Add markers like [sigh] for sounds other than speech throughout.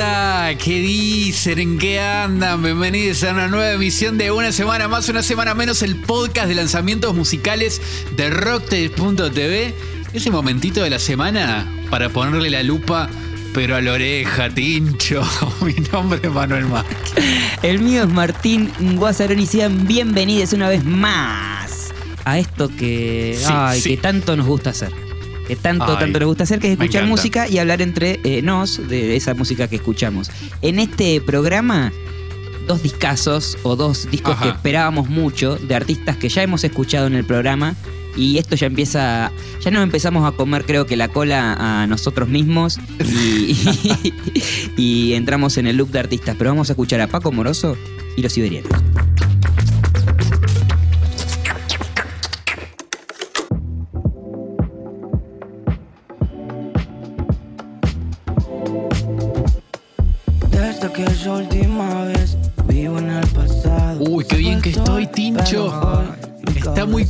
¿Qué dicen? ¿En qué andan? Bienvenidos a una nueva emisión de Una Semana Más, Una Semana Menos, el podcast de lanzamientos musicales de Rocktail.tv. Ese momentito de la semana para ponerle la lupa, pero a la oreja, Tincho. [laughs] Mi nombre es Manuel Márquez. El mío es Martín Guasarón y sean bienvenidos una vez más a esto que, Sí, ay, sí. que tanto nos gusta hacer. Que tanto, Ay, tanto nos gusta hacer, que es escuchar música y hablar entre eh, nos de esa música que escuchamos. En este programa, dos discazos o dos discos Ajá. que esperábamos mucho de artistas que ya hemos escuchado en el programa. Y esto ya empieza, ya nos empezamos a comer creo que la cola a nosotros mismos y, [laughs] y entramos en el loop de artistas. Pero vamos a escuchar a Paco Moroso y los Siberianos.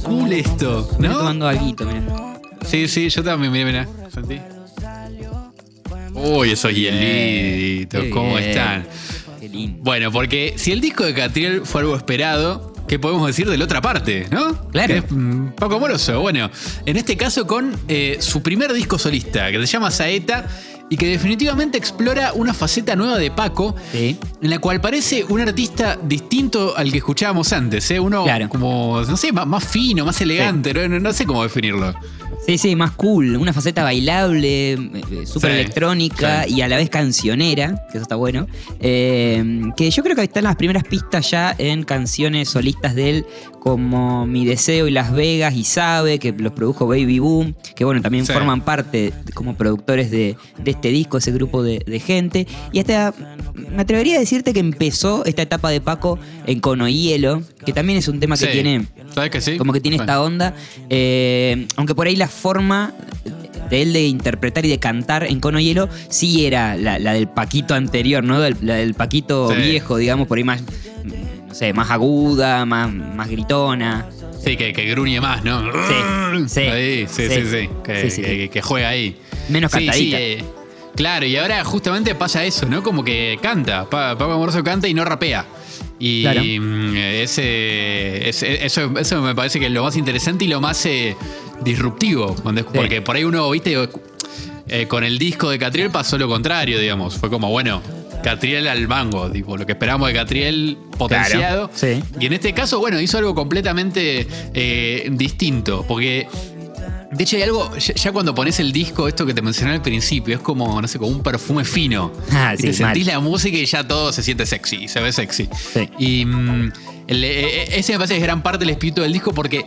Cool esto, Estoy ¿no? tomando alguito, mira. Sí, sí, yo también, mira, mira. Sentí. Uy, esos hielitos, Qué ¿cómo bien. están? Qué lindo. Bueno, porque si el disco de Catriel fue algo esperado, ¿qué podemos decir de la otra parte, no? Claro. Que es mm, Paco Moroso. Bueno, en este caso con eh, su primer disco solista, que se llama Saeta, y que definitivamente explora una faceta nueva de Paco, Sí. en la cual parece un artista distinto al que escuchábamos antes, ¿eh? Uno Claro. como, no sé, más, más fino, más elegante, no, no sé cómo definirlo. Sí, sí, más cool. Una faceta bailable, eh, súper Sí, electrónica sí. y a la vez cancionera, que eso está bueno. Eh, que yo creo que están las primeras pistas ya en canciones solistas de él, como Mi Deseo y Las Vegas y Sabe, que los produjo Baby Boom, que bueno, también Sí. forman parte como productores de, de este disco, ese grupo de, de gente. Y hasta me atrevería a decirte que empezó esta etapa de Paco en Cono Hielo, que también es un tema que tiene ¿Sabes que sí? como que tiene esta onda. eh, aunque por ahí la forma de él de interpretar y de cantar en Cono Hielo sí era la, la del Paquito anterior, ¿no? La del Paquito Sí. viejo, digamos, por ahí más, no sé, más aguda, más, más gritona. Sí, que, que gruñe más, ¿no? Sí, sí, Ahí, sí, sí, sí. sí. Que, juega ahí. Menos cantadita. sí, eh, claro, y ahora justamente pasa eso, ¿no? Como que canta. Pa- Paco Amoroso canta y no rapea. Y Claro. mm, ese, ese- eso, eso me parece que es lo más interesante y lo más eh, disruptivo. cuando- Porque por ahí uno, viste, eh, con el disco de Catriel pasó lo contrario, digamos. Fue como, bueno, Catriel al mango, tipo, lo que esperamos de Catriel potenciado. sí. Y en este caso, bueno, hizo algo completamente eh, distinto. Porque, de hecho, hay algo, ya, ya cuando pones el disco, esto que te mencioné al principio, es como, no sé, como un perfume fino. [laughs] Ah, Y sí, te sentís mal. la música y ya todo se siente sexy, se ve sexy. Sí. Y mm, el- eh, ese me parece que es gran parte del espíritu del disco porque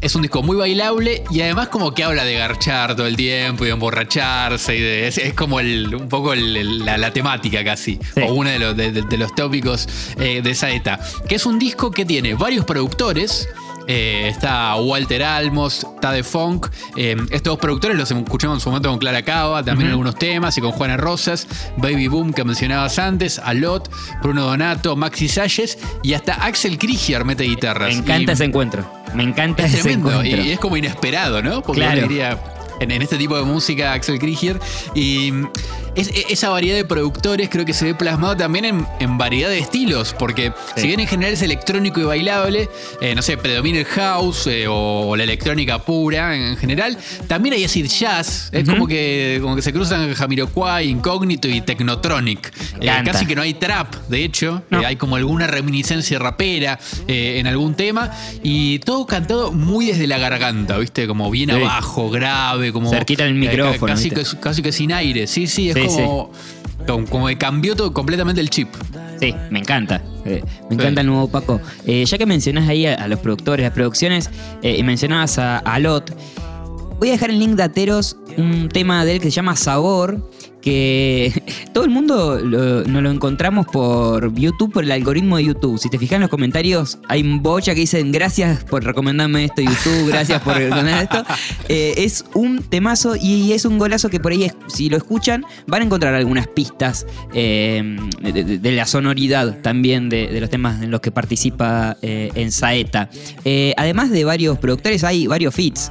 es un disco muy bailable y además como que habla de garchar todo el tiempo y de emborracharse y de, es, es como el, un poco el- el- la, la temática casi Sí. o uno de los, de, de- de los tópicos eh, de Saeta que es un disco que tiene varios productores eh, está Walter Almos, Tade Funk. eh, estos dos productores los escuchamos en su momento con Clara Cava, también algunos temas, y con Juana Rosas, Baby Boom que mencionabas antes, Alot, Bruno Donato, Maxi Salles y hasta Axel Krieger mete guitarras. Me encanta Y ese encuentro. Me encanta Es ese tremendo encuentro. y es como inesperado, ¿no? Porque Claro. uno diría en, en este tipo de música Axel Krieger y mm, es- e- esa variedad de productores creo que se ve plasmado también en, en variedad de estilos, porque Sí. si bien en general es electrónico y bailable, eh, no sé, predomina el house eh, o, o la electrónica pura en general, también hay acid jazz, es como, que, como que se cruzan Jamiroquai, Incógnito y Technotronic. Eh, casi que no hay trap, de hecho, No. eh, hay como alguna reminiscencia rapera en algún tema y todo cantado muy desde la garganta, ¿viste? Como bien Sí. abajo, grave, como... Cerquita del micrófono, Casi, que, casi que sin aire, sí, sí, es Sí, como, como... como que cambió todo completamente el chip. Sí, me encanta. Eh, me Sí. encanta el nuevo Paco. Eh, ya que mencionás ahí a, a los productores, las producciones, eh, y mencionabas a, a Lot, voy a dejar en link de Ateros un tema de él que se llama Sabor, que [laughs] todo el mundo lo- nos lo encontramos por YouTube, por el algoritmo de YouTube. Si te fijas en los comentarios, hay un bocha que dicen gracias por recomendarme esto YouTube, gracias por recomendar esto. [laughs] Eh, es un temazo y es un golazo que por ahí, es- si lo escuchan, van a encontrar algunas pistas eh, de, de- de la sonoridad también de, de los temas en los que participa eh, en Saeta. Además de varios productores, hay varios feats,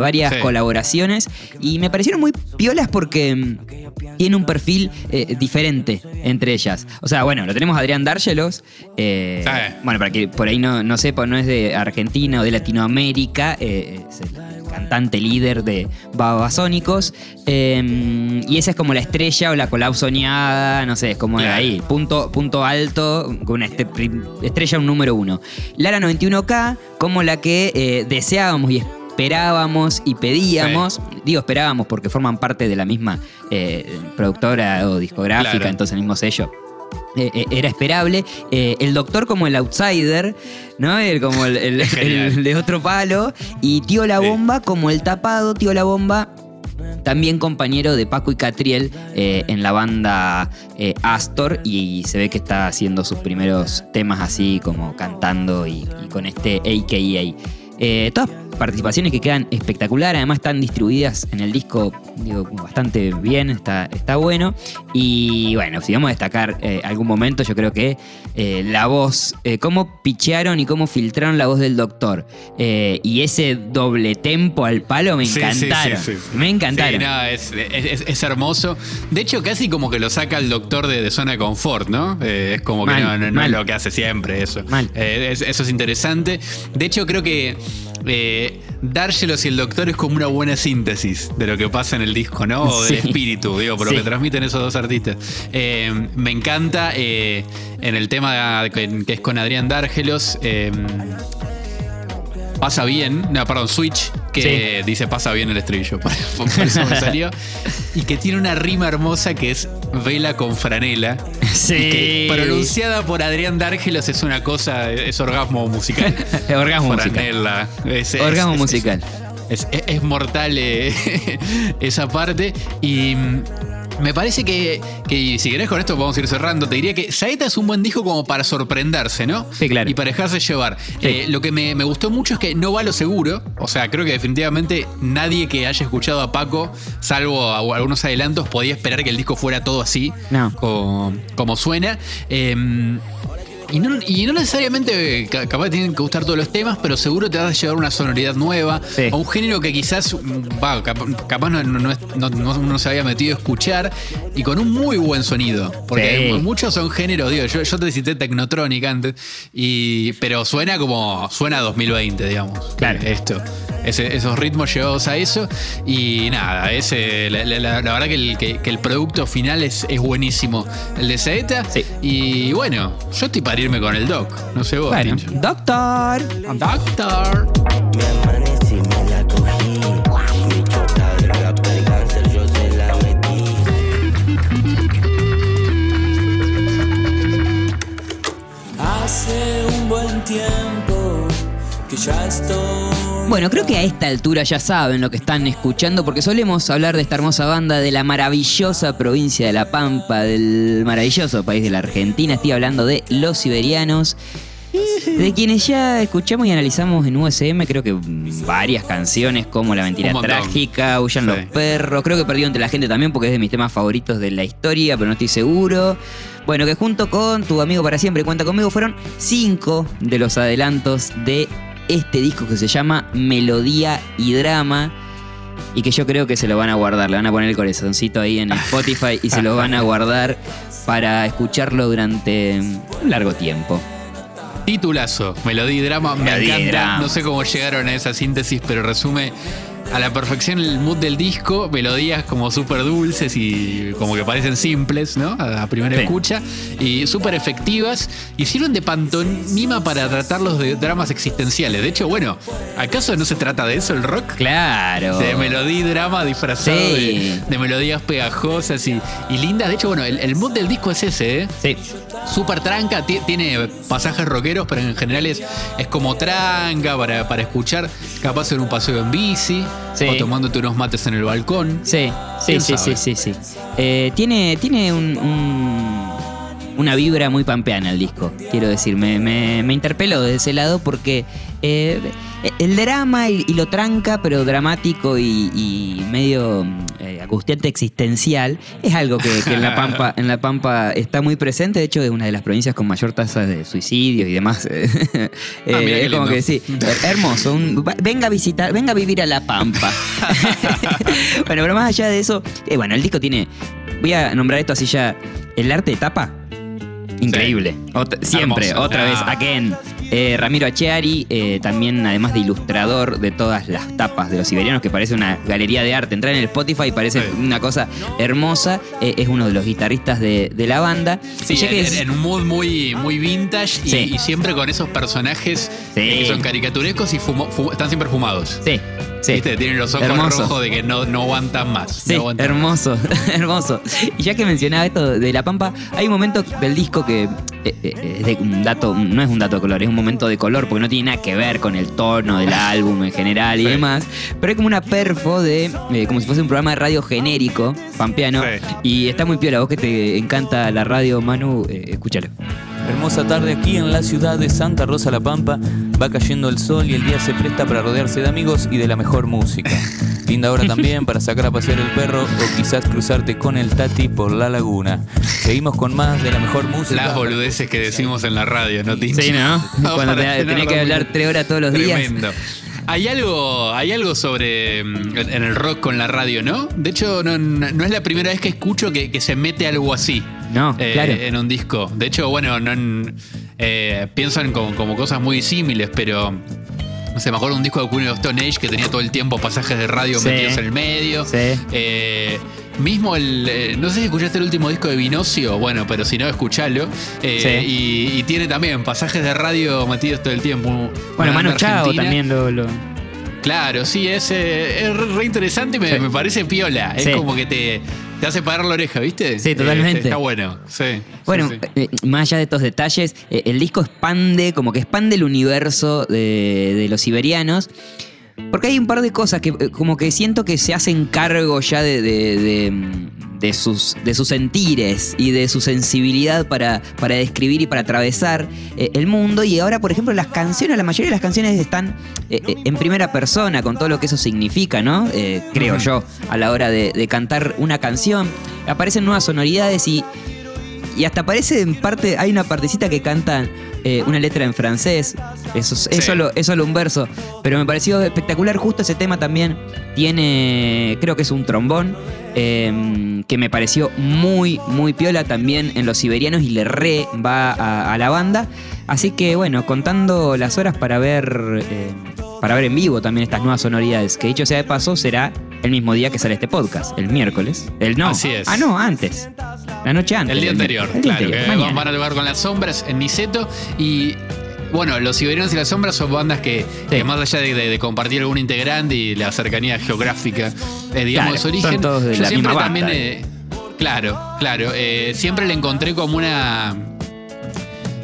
varias Sí. colaboraciones y me parecieron muy piolas porque mm, tiene un perfil eh, diferente entre ellas. O sea, bueno, lo tenemos a Adrián Dárgelos. eh, Sí. Bueno, para que por ahí no, no sepa, no es de Argentina o de Latinoamérica, eh, es el cantante líder de Babasónicos. eh, y esa es como la estrella o la colab soñada, no sé, es como de ahí. Punto, punto alto, con una este- estrella un número uno. Lara 91K, como la que eh, deseábamos y esperábamos y pedíamos. Digo esperábamos porque forman parte de la misma eh, productora o discográfica, Claro. entonces el mismo sello. Eh, eh, era esperable. El doctor como el outsider, ¿no? El, como el, el- [laughs] Genial. el de otro palo. Y Tío La Sí. Bomba como el tapado. Tío La Bomba también compañero de Paco y Catriel eh, en la banda eh, Astor y se ve que está haciendo sus primeros temas así como cantando y, y con este AKA. Eh, todas participaciones que quedan espectacular, además están distribuidas en el disco digo, bastante bien, está, está bueno. Y bueno, si vamos a destacar eh, algún momento, yo creo que eh, la voz, eh, cómo pichearon y cómo filtraron la voz del doctor. Y ese doble tempo al palo me encantaron. sí, sí, sí. Me encantaron. No, es, es- es- es hermoso. De hecho, casi como que lo saca el doctor de, de zona de confort, ¿no? Es como que no, no- no es lo que hace siempre eso. Mal. Es- eso es interesante. De hecho, creo que eh, Dárgelos y el doctor es como una buena síntesis de lo que pasa en el disco, ¿no? O del Sí. espíritu, digo, por Sí. lo que transmiten esos dos artistas. Eh, me encanta eh, en el tema que, que es con Adrián Dárgelos. eh, Pasa bien, no, perdón, Switch, que dice pasa bien el estribillo, [laughs] por, eso me salió. Y que tiene una rima hermosa que es vela con franela. Sí. Y que pronunciada por Adrián Dárgelos es una cosa, es orgasmo musical. [laughs] Orgasmo musical. Franela. Es- es- Orgasmo es- musical. Es, mortal eh, [laughs] esa parte. Y me parece que, que si querés con esto podemos ir cerrando. Te diría que Saeta es un buen disco como para sorprenderse, ¿no? Sí, claro. Y para dejarse llevar. Sí. Eh, lo que me, me gustó mucho es que no va a lo seguro. O sea, creo que definitivamente nadie que haya escuchado a Paco, salvo a- algunos adelantos, podía esperar que el disco fuera todo así. No. Como, como suena. Eh, y no, y no necesariamente eh, ca- capaz tienen que gustar todos los temas, pero seguro te vas a llevar una sonoridad nueva, Sí. a un género que quizás mm, va, cap- capaz no, no- no se había metido a escuchar y con un muy buen sonido. Porque Sí. muchos son géneros, digo, yo, yo te cité Technotronic antes, y, pero suena como suena 2020, digamos. Claro. Esto. Ese- esos ritmos llevados a eso. Y nada, ese, la, la- la- la verdad que el, que, que el producto final es, es buenísimo. El de Saeta. Sí. Y bueno, yo estoy para irme con el doc. No sé vos, Bueno, doctor. Doctor. Me amanecí, me la cogí. Mi chota de rap del cáncer, yo se la metí. Hace un buen tiempo que ya estoy. Bueno, creo que a esta altura ya saben lo que están escuchando porque solemos hablar de esta hermosa banda de la maravillosa provincia de La Pampa, del maravilloso país de la Argentina. Estoy hablando de Los Siberianos. De quienes ya escuchamos y analizamos en USM, creo que mm, varias canciones como La Mentira. Trágica, Huyan Sí. los Perros, creo que Perdido entre la gente también porque es de mis temas favoritos de la historia, pero no estoy seguro. Bueno, que junto con Tu Amigo para Siempre Cuenta Conmigo fueron cinco de los adelantos de este disco que se llama Melodía y Drama. Y que yo creo que se lo van a guardar, le van a poner el corazoncito ahí en Spotify y se lo van a guardar para escucharlo durante un largo tiempo. Titulazo, melodía y drama, me Melodía encanta. drama. No sé cómo llegaron a esa síntesis, pero resume a la perfección el mood del disco. Melodías como súper dulces y como que parecen simples, ¿no? A, primera Sí. escucha. Y súper efectivas. Y sirven de pantomima para tratarlos de dramas existenciales. De hecho, bueno, ¿acaso no se trata de eso el rock? Claro. De melodía y drama disfrazado Sí. de, de melodías pegajosas y, y lindas. De hecho, bueno, el, el mood del disco es ese, ¿eh? Sí. Súper tranca, ti- tiene pasajes rockeros, pero en general es, es como tranca para, para escuchar, capaz en un paseo en bici, Sí. o tomándote unos mates en el balcón. Sí, sí, ¿Quién sí, sí, sí, sí. Eh, tiene tiene un, un- una vibra muy pampeana el disco, quiero decir. Me, me, me interpeló de ese lado porque eh, el drama y, y lo tranca, pero dramático y, y medio eh, angustiante existencial, es algo que, que en, la Pampa, en La Pampa está muy presente. De hecho, es una de las provincias con mayor tasa de suicidios y demás. [laughs] Eh, Ah, es como lindo. que sí, her- hermoso. un- venga a visitar, venga a vivir a La Pampa. [laughs] bueno, pero más allá de eso, eh, bueno, el disco tiene voy a nombrar esto así ya. El arte de tapa, increíble. Ot- siempre, Hermoso. otra Ah. vez, again. Eh, Ramiro Achiari, eh, también además de ilustrador de todas las tapas de los siberianos, que parece una galería de arte. Entrar en el Spotify parece Sí. una cosa hermosa. Eh, es uno de los guitarristas de, de la banda. Sí, ya que es- en un mood muy, muy vintage y, Sí. y siempre con esos personajes Sí. eh, que son caricaturescos y fumo- fu- están siempre fumados. Sí, sí. ¿Viste? Tienen los ojos Hermoso. rojos de que no, no aguantan más. Sí, no aguantan hermoso, [laughs] hermoso. Y ya que mencionaba esto de La Pampa, hay un momento del disco que eh, eh, es de un dato, no es un dato de color, es un momento de color porque no tiene nada que ver con el tono del álbum en general y Sí. demás. Pero hay como una perfo de, eh, como si fuese un programa de radio genérico, pampeano. Sí. Y está muy piola, vos que te encanta la radio, Manu, eh, escúchalo. Hermosa tarde aquí en la ciudad de Santa Rosa La Pampa. Va cayendo el sol y el día se presta para rodearse de amigos y de la mejor música. Linda hora también para sacar a pasear el perro o quizás cruzarte con el Tati por la laguna. Seguimos con más de la mejor música. Las boludeces que decimos en la radio, ¿no, Tincho? Sí, ¿no? [laughs] Cuando para te- tenés que hablar tres horas todos los días. Tremendo. Hay algo, hay algo sobre mm, en el rock con la radio, ¿no? De hecho, no, no- no es la primera vez que escucho que, que se mete algo así. No, eh, claro. En un disco. De hecho, bueno, no, en- eh, piensan como, como cosas muy símiles, pero. No sé, me acuerdo de un disco de of Stone Age que tenía todo el tiempo pasajes de radio Sí. metidos en el medio. Sí. Eh, mismo el. eh, no sé si escuchaste el último disco de Vinocio, bueno, pero si no, escuchalo. Eh, Sí. y, y tiene también pasajes de radio metidos todo el tiempo. Bueno, banda Chao también lo... lo- Claro, sí, es, eh, es re interesante y me, Sí. me parece piola. Sí. Es como que te, te hace parar la oreja, ¿viste? Sí, Eh, totalmente. está bueno, sí. Bueno, sí, sí. eh, más allá de estos detalles, eh, el disco expande, como que expande el universo de, de los siberianos. Porque hay un par de cosas que eh, como que siento que se hacen cargo ya de, de- de, mm, de sus, de sus sentires y de su sensibilidad para, para describir y para atravesar eh, el mundo. Y ahora, por ejemplo, las canciones, la mayoría de las canciones están eh, eh, en primera persona, con todo lo que eso significa, ¿no? Eh, creo yo, a la hora de, de cantar una canción. Aparecen nuevas sonoridades y, y hasta parece en parte, hay una partecita que cantan eh, una letra en francés. Eso, es- solo, es solo un verso. Pero me pareció espectacular. Justo ese tema también tiene, creo que es un trombón. eh, que me pareció muy, muy piola también en los siberianos y le re va a, a la banda. Así que bueno, contando las horas para ver, eh, para ver en vivo también estas nuevas sonoridades, que dicho sea de paso, será el mismo día que sale este podcast, el miércoles. El no. Así es. Ah, no, antes. La noche antes. El día anterior, miércoles. El día claro. anterior, que mañana. van a tocar con las sombras en Niceto y. Bueno, los Siberianos y las Sombras son bandas que, que más allá de, de- de compartir algún integrante y la cercanía geográfica, eh, digamos, Claro, de su origen, son todos de yo la siempre misma también, banda. eh, claro, claro, eh, siempre le encontré como una,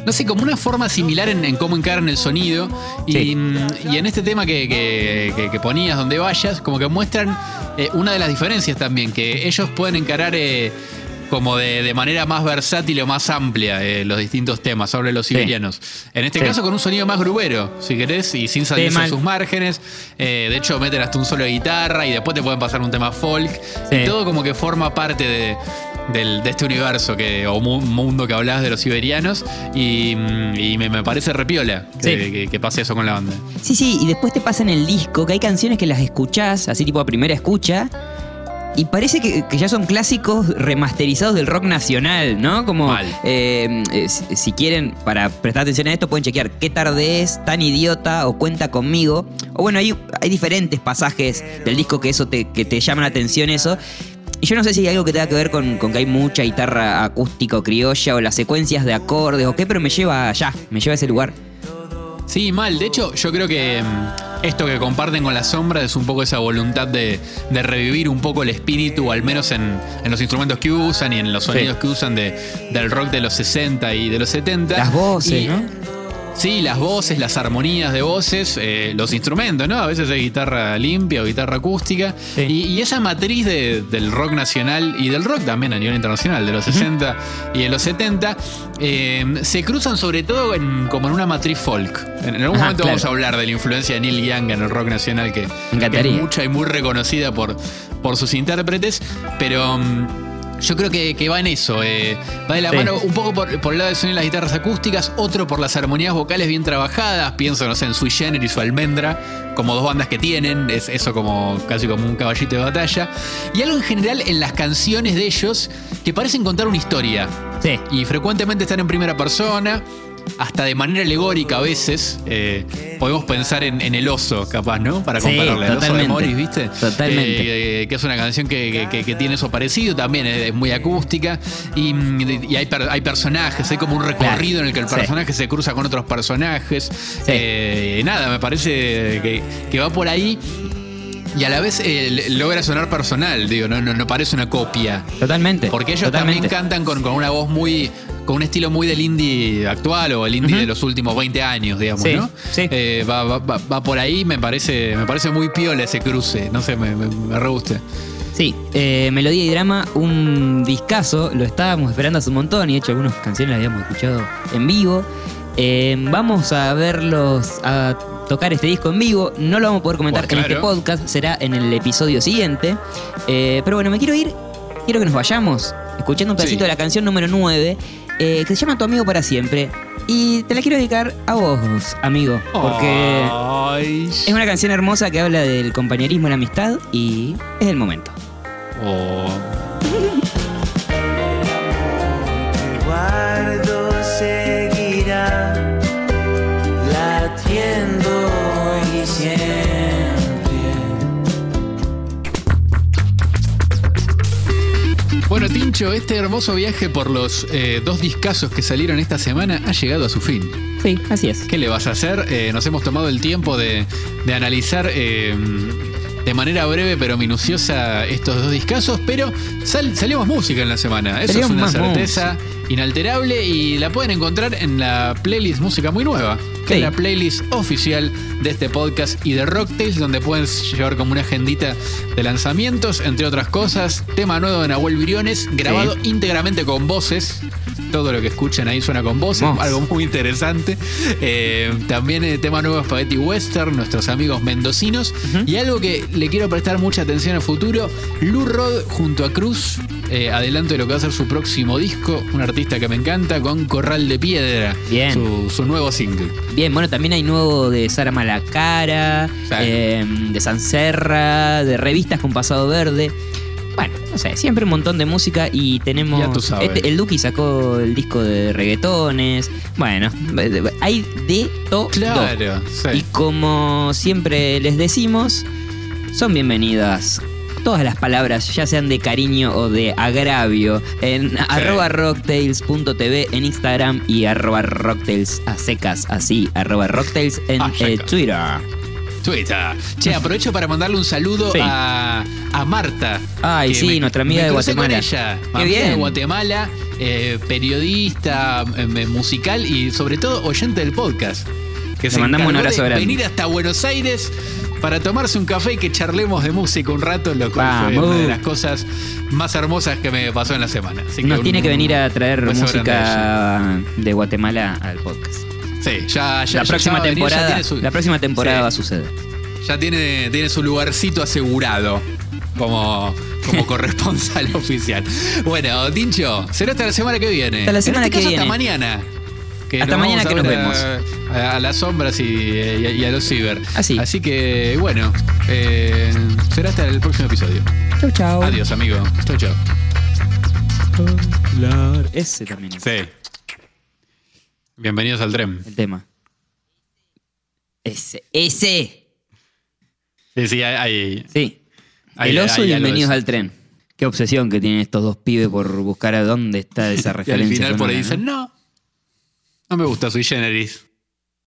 no sé, como una forma similar en, en cómo encaran el sonido. Y, Sí. mm, y en este tema que, que- ponías, donde vayas, como que muestran eh, una de las diferencias también, que ellos pueden encarar como de, de manera más versátil o más amplia eh, los distintos temas sobre los siberianos. En este Sí. caso con un sonido más grubero, si querés, y sin salirse mal. de sus márgenes. Eh, de hecho, meten hasta un solo de guitarra y después te pueden pasar un tema folk. Sí. Y todo como que forma parte de, del- de este universo que, o mu- mundo que hablabas de los siberianos. Y, mm, y me, me parece repiola que, Sí. que- que pase eso con la banda. Sí, sí, y después te pasa en el disco que hay canciones que las escuchás, así tipo a primera escucha, y parece que, que ya son clásicos remasterizados del rock nacional, ¿no? Como, eh, eh, si, quieren, para prestar atención a esto, pueden chequear qué tarde es, tan idiota o cuenta conmigo. O bueno, hay, hay diferentes pasajes del disco que eso te, que te llaman la atención eso. Y yo no sé si hay algo que tenga que ver con, con que hay mucha guitarra acústica o criolla o las secuencias de acordes o qué, pero me lleva allá, me lleva a ese lugar. Sí, mal. De hecho, yo creo que mm, esto que comparten con las sombras es un poco esa voluntad de, de revivir un poco el espíritu, al menos en, en los instrumentos que usan y en los sonidos que usan de, del rock de los 60 y de los 70. Las voces, Y- ¿no? Sí, las voces, las armonías de voces, eh, los instrumentos, ¿no? A veces hay guitarra limpia o guitarra acústica. Sí. Y, y esa matriz de- del rock nacional y del rock también a nivel internacional, de los 60 y de los 70, eh, se cruzan sobre todo en, como en una matriz folk. En, en algún Ajá, momento claro. vamos a hablar de la influencia de Neil Young en el rock nacional, que, que es mucha y muy reconocida por, por sus intérpretes, pero... mm, Yo creo que, que va en eso. eh, va de la Sí. mano un poco por, por el lado del sonido de las guitarras acústicas, otro por las armonías vocales bien trabajadas. Pienso, no sé, en Sui Generis o Almendra, como dos bandas que tienen. Es eso como casi como un caballito de batalla. Y algo en general en las canciones de ellos que parecen contar una historia. Sí. Y frecuentemente están en primera persona, hasta de manera alegórica a veces. Eh, podemos pensar en, en El Oso, capaz, ¿no? Para Sí, compararle. El Oso de totalmente. Morris, ¿viste? Totalmente. Eh, que es una canción que, que- tiene eso parecido, también es, muy acústica. Y, y hay, hay personajes, hay como un recorrido en el que el Sí. personaje se cruza con otros personajes. Eh, nada, me parece que, que va por ahí. Y a la vez eh, logra sonar personal, digo, no, no, no parece una copia. Totalmente. Porque ellos totalmente. también cantan con, con una voz muy. Con un estilo muy del indie actual o el indie de los últimos 20 años, digamos, Sí, ¿no? sí. Eh, va, va- va- va por ahí, me parece, me parece muy piola ese cruce. No sé, me, me, me re gusta. Sí, eh, Melodía y Drama, un discazo, lo estábamos esperando hace un montón y de hecho algunas canciones las habíamos escuchado en vivo. Eh, vamos a verlos a tocar este disco en vivo, no lo vamos a poder comentar Pues en este podcast, será en el episodio siguiente. Eh, pero bueno, me quiero ir, quiero que nos vayamos escuchando un pedacito Sí. de la canción número 9, eh, que se llama Tu amigo para siempre. Y te la quiero dedicar a vos, amigo, porque... Ay. Es una canción hermosa que habla del compañerismo y la amistad y es el momento. Oh. Tincho, este hermoso viaje por los eh, dos discazos que salieron esta semana ha llegado a su fin. Sí, así es. ¿Qué le vas a hacer? Eh, nos hemos tomado el tiempo de, de analizar eh, de manera breve pero minuciosa estos dos discazos, pero sal- salió más música en la semana. Eso es una certeza inalterable y la pueden encontrar en la playlist Música Muy Nueva, que Sí. es la playlist oficial de este podcast y de Rocktails, donde pueden llevar como una agendita de lanzamientos, entre otras cosas. Tema nuevo de Nahuel Viriones, grabado íntegramente con voces. Todo lo que escuchan ahí suena con voces, Vamos. algo muy interesante. Eh, también el tema nuevo Spaghetti Western, nuestros amigos mendocinos. Y algo que le quiero prestar mucha atención a futuro, Lou Rod junto a Cruz, eh, adelanto de lo que va a ser su próximo disco, un artista que me encanta, con Corral de Piedra, Bien. Su, su nuevo single. Bien, bueno, también hay nuevo de Sara Malacara, eh, de Sanserra, de revistas con pasado verde. Bueno, no sé, siempre un montón de música y tenemos. Ya tú sabes. este- el Duki sacó el disco de reggaetones. Bueno, hay de todo. Claro, sí. Y como siempre les decimos, son bienvenidas todas las palabras, ya sean de cariño o de agravio, en arroba rocktails.tv en Instagram y arroba rocktails a secas, así, arroba rocktails en eh. Twitter. Twitter. Che, [laughs] aprovecho para mandarle un saludo Sí. a, a Marta. Ay, sí, nuestra amiga me de Guatemala. Ella, Qué amiga de bien. Guatemala, eh, periodista, eh, musical y sobre todo oyente del podcast. Que Le mandamos un abrazo de grande. venir hasta Buenos Aires para tomarse un café y que charlemos de música un rato, lo cual fue una de las cosas más hermosas que me pasó en la semana. Así Nos un- tiene que venir a traer música de Guatemala al podcast. Sí, ya, ya La ya próxima venir, ya temporada, tiene su- la próxima temporada Sí. va a suceder. Ya tiene, tiene su lugarcito asegurado como, como [laughs] corresponsal oficial. Bueno, Tincho, será hasta la semana que viene. Hasta la semana En este que caso, viene. Hasta mañana. Que Hasta mañana vamos a que nos vemos. A, a- a las sombras y, y a- y a los ciber. Así. Así que, bueno, eh, será hasta el próximo episodio. Chau, chau. Adiós, amigo. Chau, chau. Ese también es Sí. Bienvenidos al tren. el tema. Ese, ese. Sí, sí, hay. Sí. Hay- el oso hay bienvenidos al tren. Qué obsesión que tienen estos dos pibes por buscar a dónde está esa [laughs] y al referencia. final por ahí dicen, ¿no? No. Me gusta, soy generis.